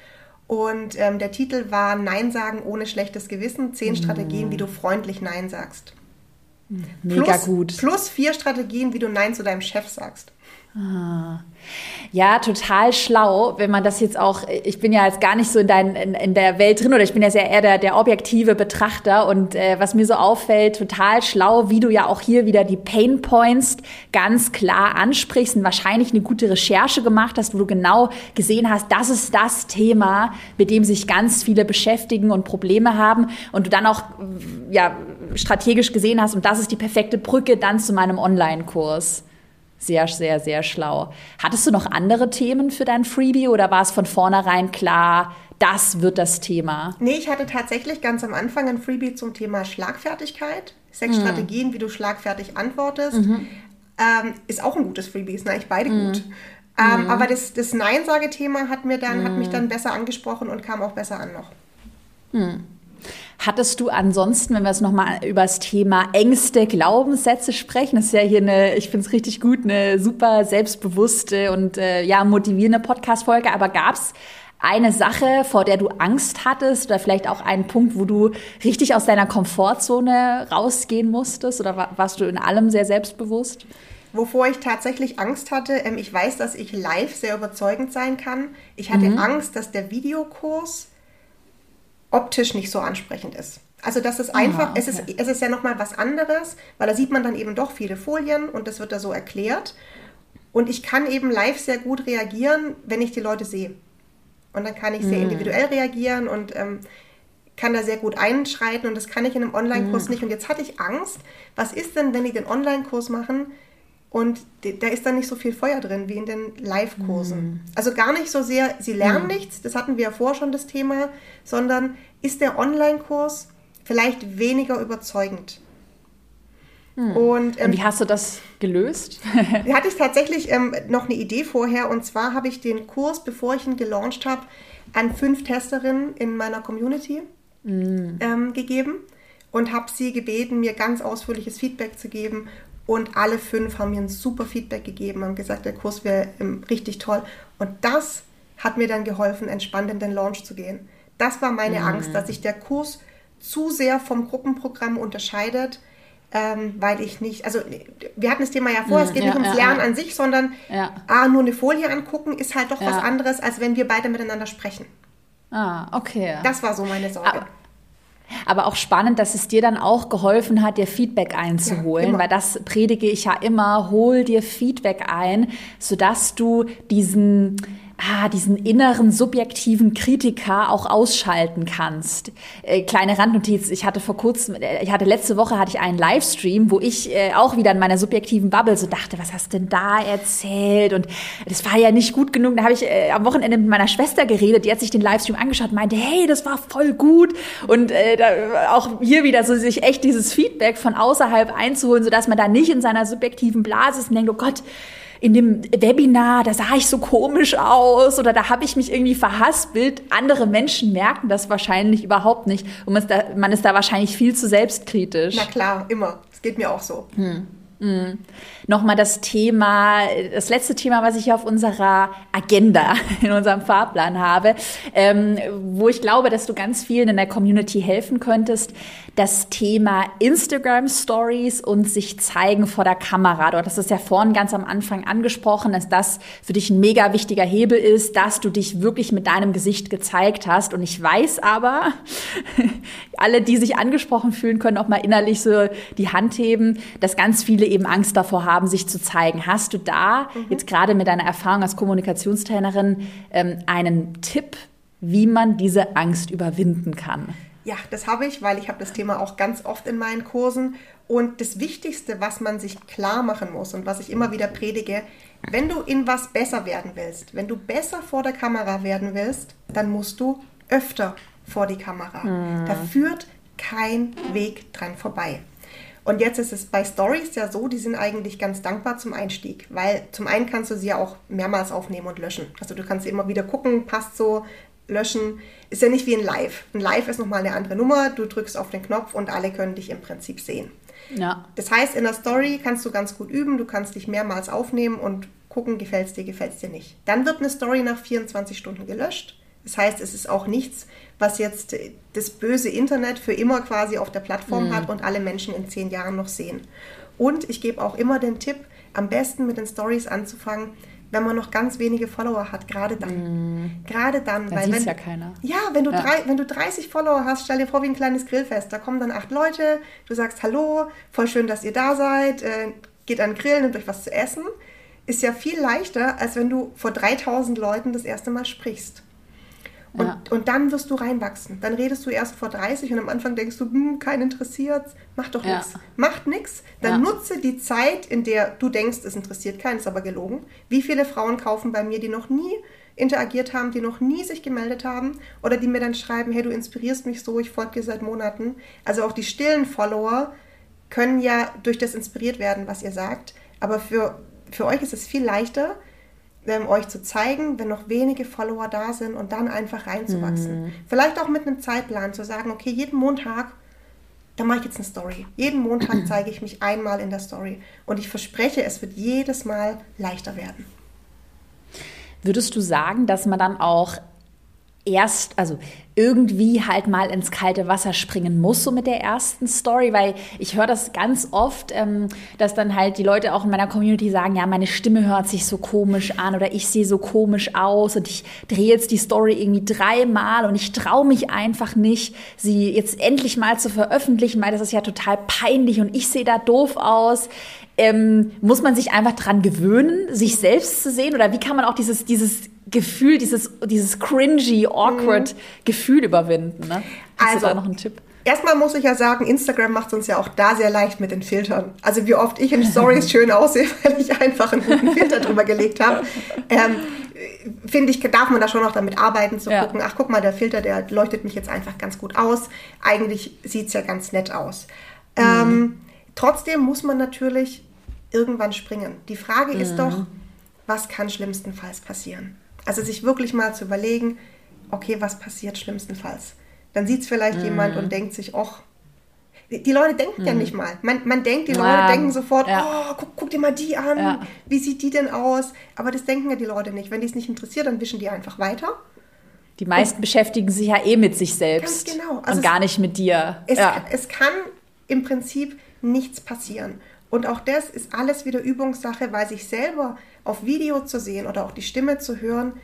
Speaker 2: Und ähm, der Titel war Nein sagen ohne schlechtes Gewissen. Zehn Strategien, wie du freundlich Nein sagst.
Speaker 1: Mega
Speaker 2: plus,
Speaker 1: gut.
Speaker 2: Plus vier Strategien, wie du Nein zu deinem Chef sagst.
Speaker 1: Ah. Ja, total schlau, wenn man das jetzt auch, ich bin ja jetzt gar nicht so in, dein, in, in der Welt drin oder ich bin ja sehr eher der, der objektive Betrachter und äh, was mir so auffällt, total schlau, wie du ja auch hier wieder die Pain Points ganz klar ansprichst und wahrscheinlich eine gute Recherche gemacht hast, wo du genau gesehen hast, das ist das Thema, mit dem sich ganz viele beschäftigen und Probleme haben und du dann auch ja, strategisch gesehen hast und das ist die perfekte Brücke dann zu meinem Online-Kurs sehr, sehr, sehr schlau. Hattest du noch andere Themen für dein Freebie oder war es von vornherein klar, das wird das Thema?
Speaker 2: Nee, ich hatte tatsächlich ganz am Anfang ein Freebie zum Thema Schlagfertigkeit. Sechs mhm. Strategien, wie du schlagfertig antwortest. Mhm. Ähm, ist auch ein gutes Freebie, ist eigentlich beide mhm. gut. Ähm, mhm. aber das, das Nein-Sage-Thema hat, hat mich mhm. dann besser angesprochen und kam auch besser an noch.
Speaker 1: Hattest du ansonsten, wenn wir jetzt nochmal über das Thema Ängste, Glaubenssätze sprechen, das ist ja hier eine, ich finde es richtig gut, eine super selbstbewusste und äh, ja, motivierende Podcast-Folge, aber gab es eine Sache, vor der du Angst hattest oder vielleicht auch einen Punkt, wo du richtig aus deiner Komfortzone rausgehen musstest oder warst du in allem sehr selbstbewusst?
Speaker 2: Wovor ich tatsächlich Angst hatte, ähm, ich weiß, dass ich live sehr überzeugend sein kann. Ich hatte mhm. Angst, dass der Videokurs optisch nicht so ansprechend ist. Also das ist einfach, okay. es, ist, es ist ja nochmal was anderes, weil da sieht man dann eben doch viele Folien und das wird da so erklärt. Und ich kann eben live sehr gut reagieren, wenn ich die Leute sehe. Und dann kann ich sehr mm. individuell reagieren und ähm, kann da sehr gut einschreiten und das kann ich in einem Online-Kurs mm. nicht. Und jetzt hatte ich Angst, was ist denn, wenn die den Online-Kurs machen und da ist dann nicht so viel Feuer drin wie in den Live-Kursen. Mm. Also gar nicht so sehr, sie lernen mm. nichts, das hatten wir ja vorher schon das Thema, sondern ist der Online-Kurs vielleicht weniger überzeugend.
Speaker 1: Mm. Und, ähm, und, wie hast du das gelöst? [laughs]
Speaker 2: hatte ich tatsächlich ähm, noch eine Idee vorher und zwar habe ich den Kurs, bevor ich ihn gelauncht habe, an fünf Testerinnen in meiner Community mm. ähm, gegeben und habe sie gebeten, mir ganz ausführliches Feedback zu geben. Und alle fünf haben mir ein super Feedback gegeben, haben gesagt, der Kurs wäre ähm, richtig toll. Und das hat mir dann geholfen, entspannt in den Launch zu gehen. Das war meine mhm. Angst, dass sich der Kurs zu sehr vom Gruppenprogramm unterscheidet, ähm, weil ich nicht, also wir hatten das Thema ja vorher, es geht ja, nicht ums ja, Lernen ja. an sich, sondern ah, nur eine Folie angucken ist halt doch was anderes, als wenn wir beide miteinander sprechen.
Speaker 1: Ah, okay.
Speaker 2: Das war so meine Sorge.
Speaker 1: Aber aber auch spannend, dass es dir dann auch geholfen hat, dir Feedback einzuholen, ja, weil das predige ich ja immer, hol dir Feedback ein, sodass du diesen ah, diesen inneren subjektiven Kritiker auch ausschalten kannst. Äh, kleine Randnotiz, ich hatte vor kurzem, äh, ich hatte letzte Woche hatte ich einen Livestream, wo ich äh, auch wieder in meiner subjektiven Bubble so dachte, was hast denn da erzählt? Und das war ja nicht gut genug. Da habe ich äh, am Wochenende mit meiner Schwester geredet, die hat sich den Livestream angeschaut meinte, hey, das war voll gut. Und äh, da, auch hier wieder so sich echt dieses Feedback von außerhalb einzuholen, sodass man da nicht in seiner subjektiven Blase ist und denkt, oh Gott, in dem Webinar, da sah ich so komisch aus oder da habe ich mich irgendwie verhaspelt. Andere Menschen merken das wahrscheinlich überhaupt nicht und man ist da, man ist da wahrscheinlich viel zu selbstkritisch.
Speaker 2: Na klar, immer. Es geht mir auch so. Hm.
Speaker 1: Mhm. Nochmal das Thema, das letzte Thema, was ich auf unserer Agenda, [laughs] in unserem Fahrplan habe, ähm, wo ich glaube, dass du ganz vielen in der Community helfen könntest, das Thema Instagram Stories und sich zeigen vor der Kamera. Du hattest es ja vorhin ganz am Anfang angesprochen, dass das für dich ein mega wichtiger Hebel ist, dass du dich wirklich mit deinem Gesicht gezeigt hast. Und ich weiß aber, [laughs] alle, die sich angesprochen fühlen, können auch mal innerlich so die Hand heben, dass ganz viele eben Angst davor haben, sich zu zeigen. Hast du da mhm. jetzt gerade mit deiner Erfahrung als Kommunikationstrainerin ähm, einen Tipp, wie man diese Angst überwinden kann?
Speaker 2: Ja, das habe ich, weil ich habe das Thema auch ganz oft in meinen Kursen. Und das Wichtigste, was man sich klar machen muss und was ich immer wieder predige, wenn du in was besser werden willst, wenn du besser vor der Kamera werden willst, dann musst du öfter vor die Kamera. Mhm. Da führt kein Weg dran vorbei. Und jetzt ist es bei Stories ja so, die sind eigentlich ganz dankbar zum Einstieg, weil zum einen kannst du sie ja auch mehrmals aufnehmen und löschen. Also du kannst sie immer wieder gucken, passt so, löschen. Ist ja nicht wie ein Live. Ein Live ist nochmal eine andere Nummer. Du drückst auf den Knopf und alle können dich im Prinzip sehen. Ja. Das heißt, in der Story kannst du ganz gut üben, du kannst dich mehrmals aufnehmen und gucken, gefällt es dir, gefällt es dir nicht. Dann wird eine Story nach 24 Stunden gelöscht. Das heißt, es ist auch nichts, was jetzt das böse Internet für immer quasi auf der Plattform mhm. hat und alle Menschen in zehn Jahren noch sehen. Und ich gebe auch immer den Tipp, am besten mit den Stories anzufangen, wenn man noch ganz wenige Follower hat, gerade dann. Mm. Gerade dann.
Speaker 1: Da weil wenn, ja keiner.
Speaker 2: Ja, wenn du, ja. Drei, wenn du 30 Follower hast, stell dir vor wie ein kleines Grillfest. Da kommen dann acht Leute, du sagst Hallo, voll schön, dass ihr da seid, äh, geht an den Grill, nimmt euch was zu essen. Ist ja viel leichter, als wenn du vor 3000 Leuten das erste Mal sprichst. Und, ja. und dann wirst du reinwachsen. Dann redest du erst vor 30 und am Anfang denkst du, hm, kein interessiert, macht doch ja. nichts. Macht nichts, dann ja. nutze die Zeit, in der du denkst, es interessiert keinen, ist aber gelogen. Wie viele Frauen kaufen bei mir, die noch nie interagiert haben, die noch nie sich gemeldet haben oder die mir dann schreiben, hey, du inspirierst mich so, ich folge dir seit Monaten. Also auch die stillen Follower können ja durch das inspiriert werden, was ihr sagt. Aber für, für euch ist es viel leichter, ähm, euch zu zeigen, wenn noch wenige Follower da sind und dann einfach reinzuwachsen. Mhm. Vielleicht auch mit einem Zeitplan zu sagen, okay, jeden Montag, da mache ich jetzt eine Story. Jeden Montag [clears throat] zeige ich mich einmal in der Story. Und ich verspreche, es wird jedes Mal leichter werden.
Speaker 1: Würdest du sagen, dass man dann auch erst, also irgendwie halt mal ins kalte Wasser springen muss, so mit der ersten Story, weil ich höre das ganz oft, ähm, dass dann halt die Leute auch in meiner Community sagen, ja, meine Stimme hört sich so komisch an oder ich sehe so komisch aus und ich drehe jetzt die Story irgendwie dreimal und ich traue mich einfach nicht, sie jetzt endlich mal zu veröffentlichen, weil das ist ja total peinlich und ich sehe da doof aus. Ähm, muss man sich einfach dran gewöhnen, sich selbst zu sehen? Oder wie kann man auch dieses, dieses Gefühl, dieses, dieses cringy, awkward mhm. Gefühl überwinden. Ne?
Speaker 2: Hast also, du da noch einen Tipp? Erstmal muss ich ja sagen, Instagram macht es uns ja auch da sehr leicht mit den Filtern. Also wie oft ich in Stories [laughs] schön aussehe, [laughs] weil ich einfach einen guten Filter drüber gelegt habe. Ähm, Finde ich, darf man da schon noch damit arbeiten, zu ja. gucken, ach guck mal, der Filter, der leuchtet mich jetzt einfach ganz gut aus. Eigentlich sieht es ja ganz nett aus. Mhm. Ähm, trotzdem muss man natürlich irgendwann springen. Die Frage ist mhm. doch, was kann schlimmstenfalls passieren? Also sich wirklich mal zu überlegen, okay, was passiert schlimmstenfalls? Dann sieht es vielleicht mhm. jemand und denkt sich, ach, die Leute denken hm. ja nicht mal. Man, man denkt, die Leute ja. denken sofort, ja. oh, guck, guck, dir mal die an, ja. wie sieht die denn aus? Aber das denken ja die Leute nicht. Wenn die es nicht interessiert, dann wischen die einfach weiter.
Speaker 1: Die meisten und, beschäftigen sich ja eh mit sich selbst.
Speaker 2: Ganz genau.
Speaker 1: Also und gar nicht mit dir.
Speaker 2: Es, es kann im Prinzip nichts passieren. Und auch das ist alles wieder Übungssache, weil sich selber auf Video zu sehen oder auch die Stimme zu hören,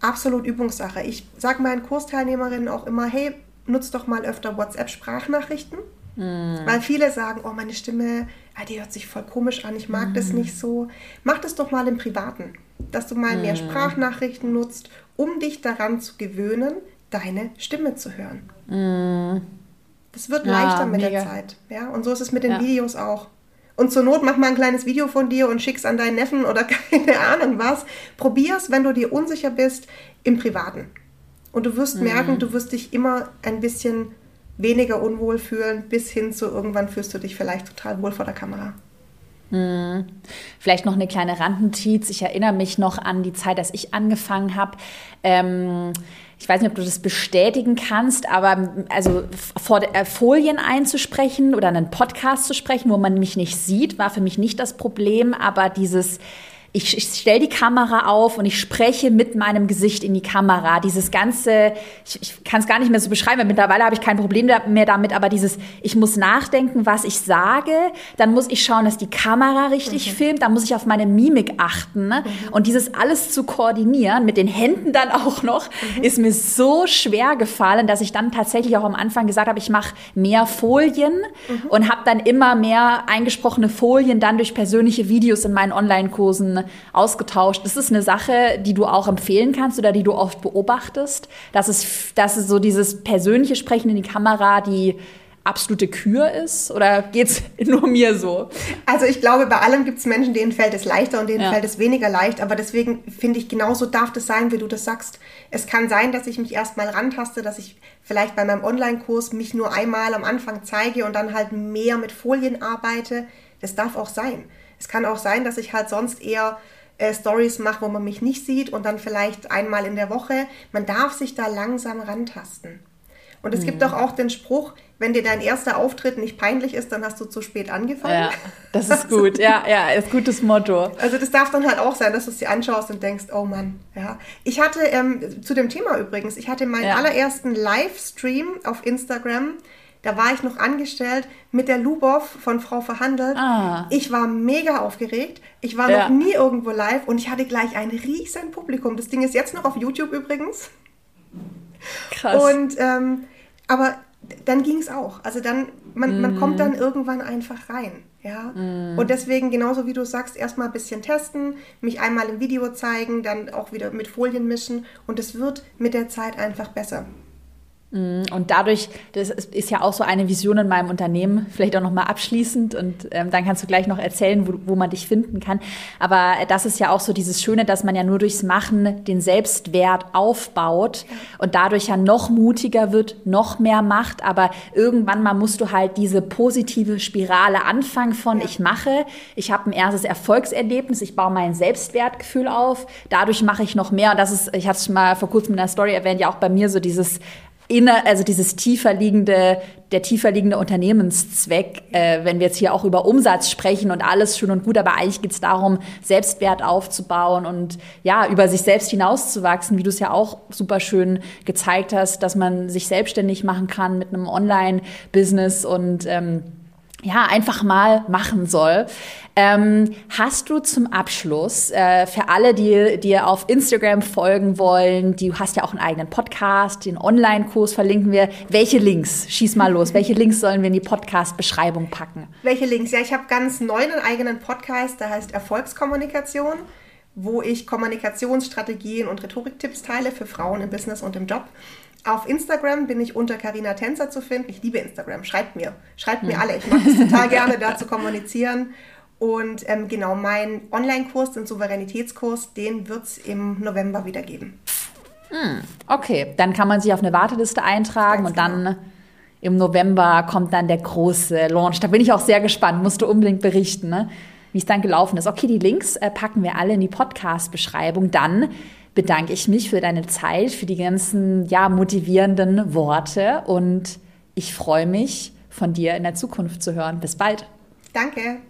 Speaker 2: absolut Übungssache. Ich sage meinen Kursteilnehmerinnen auch immer, hey, nutzt doch mal öfter WhatsApp-Sprachnachrichten. Mm. Weil viele sagen, oh, meine Stimme, ah, die hört sich voll komisch an, ich mag mm. das nicht so. Mach das doch mal im Privaten, dass du mal mm. mehr Sprachnachrichten nutzt, um dich daran zu gewöhnen, deine Stimme zu hören. Mm. Das wird ja, leichter mit mega. der Zeit. Ja? Und so ist es mit den ja. Videos auch. Und zur Not mach mal ein kleines Video von dir und schick's an deinen Neffen oder [laughs] keine Ahnung was. Probier's, wenn du dir unsicher bist, im Privaten. Und du wirst mhm. merken, du wirst dich immer ein bisschen weniger unwohl fühlen, bis hin zu irgendwann fühlst du dich vielleicht total wohl vor der Kamera.
Speaker 1: Hm. Vielleicht noch eine kleine Randnotiz. Ich erinnere mich noch an die Zeit, als ich angefangen habe. Ähm, ich weiß nicht, ob du das bestätigen kannst, aber also vor äh, Folien einzusprechen oder einen Podcast zu sprechen, wo man mich nicht sieht, war für mich nicht das Problem. Aber dieses ich, ich stelle die Kamera auf und ich spreche mit meinem Gesicht in die Kamera. Dieses ganze, ich, ich kann es gar nicht mehr so beschreiben, weil mittlerweile habe ich kein Problem mehr damit, aber dieses, ich muss nachdenken, was ich sage, dann muss ich schauen, dass die Kamera richtig mhm. filmt, dann muss ich auf meine Mimik achten. Ne? Mhm. Und dieses alles zu koordinieren, mit den Händen dann auch noch, mhm. ist mir so schwer gefallen, dass ich dann tatsächlich auch am Anfang gesagt habe, ich mache mehr Folien mhm. und habe dann immer mehr eingesprochene Folien dann durch persönliche Videos in meinen Online-Kursen ausgetauscht. Das ist eine Sache, die du auch empfehlen kannst oder die du oft beobachtest, dass es, dass es so dieses persönliche Sprechen in die Kamera, die absolute Kür ist? Oder geht es [laughs] nur mir so?
Speaker 2: Also ich glaube, bei allem gibt es Menschen, denen fällt es leichter und denen ja. fällt es weniger leicht. Aber deswegen finde ich, genauso darf das sein, wie du das sagst. Es kann sein, dass ich mich erstmal rantaste, dass ich vielleicht bei meinem Online-Kurs mich nur einmal am Anfang zeige und dann halt mehr mit Folien arbeite. Das darf auch sein. Es kann auch sein, dass ich halt sonst eher äh, Stories mache, wo man mich nicht sieht und dann vielleicht einmal in der Woche. Man darf sich da langsam rantasten. Und es mhm. gibt doch auch den Spruch, wenn dir dein erster Auftritt nicht peinlich ist, dann hast du zu spät angefangen.
Speaker 1: Ja, das ist gut. ja, ja, ist gutes Motto.
Speaker 2: Also das darf dann halt auch sein, dass du es dir anschaust und denkst, oh Mann, ja. Ich hatte ähm, zu dem Thema übrigens, ich hatte meinen ja. allerersten Livestream auf Instagram da war ich noch angestellt mit der Lubov von Frau Verhandelt. Ah. Ich war mega aufgeregt. Ich war ja. noch nie irgendwo live und ich hatte gleich ein riesen Publikum. Das Ding ist jetzt noch auf YouTube übrigens. Krass. Und ähm, aber dann ging es auch. Also dann, man, mm. man kommt dann irgendwann einfach rein. Ja. Mm. Und deswegen, genauso wie du sagst, erstmal ein bisschen testen, mich einmal im Video zeigen, dann auch wieder mit Folien mischen und es wird mit der Zeit einfach besser.
Speaker 1: Mm, und dadurch, das ist ja auch so eine Vision in meinem Unternehmen, vielleicht auch nochmal abschließend und ähm, dann kannst du gleich noch erzählen, wo, wo man dich finden kann. Aber das ist ja auch so dieses Schöne, dass man ja nur durchs Machen den Selbstwert aufbaut und dadurch ja noch mutiger wird, noch mehr macht. Aber irgendwann mal musst du halt diese positive Spirale anfangen von ja. ich mache, ich habe ein erstes Erfolgserlebnis, ich baue mein Selbstwertgefühl auf, dadurch mache ich noch mehr. Und das ist, ich hatte es mal vor kurzem in der Story erwähnt, ja auch bei mir so dieses inner, also dieses tiefer liegende, der tiefer liegende Unternehmenszweck, äh, wenn wir jetzt hier auch über Umsatz sprechen und alles schön und gut, aber eigentlich geht es darum, Selbstwert aufzubauen und ja, über sich selbst hinauszuwachsen, wie du es ja auch super schön gezeigt hast, dass man sich selbstständig machen kann mit einem Online-Business und ähm, ja, einfach mal machen soll. Ähm, hast du zum Abschluss äh, für alle, die dir auf Instagram folgen wollen, du hast ja auch einen eigenen Podcast, den Online-Kurs verlinken wir. Welche Links? Schieß mal los. Welche Links sollen wir in die Podcast-Beschreibung packen?
Speaker 2: Welche Links? Ja, ich habe ganz neu einen eigenen Podcast, der heißt Erfolgskommunikation, wo ich Kommunikationsstrategien und Rhetoriktipps teile für Frauen im Business und im Job. Auf Instagram bin ich unter Karina Tänzer zu finden. Ich liebe Instagram. Schreibt mir. Schreibt mir hm. alle. Ich mache es total [laughs] gerne, da zu kommunizieren. Und ähm, genau, mein Online-Kurs, den Souveränitätskurs, den wird es im November wieder geben.
Speaker 1: Hm, okay, dann kann man sich auf eine Warteliste eintragen Ganz und dann genau. im November kommt dann der große Launch. Da bin ich auch sehr gespannt. Musst du unbedingt berichten, ne? Wie es dann gelaufen ist. Okay, die Links äh, packen wir alle in die Podcast-Beschreibung. Dann bedanke ich mich für deine Zeit, für die ganzen ja, motivierenden Worte und ich freue mich von dir in der Zukunft zu hören. Bis bald.
Speaker 2: Danke.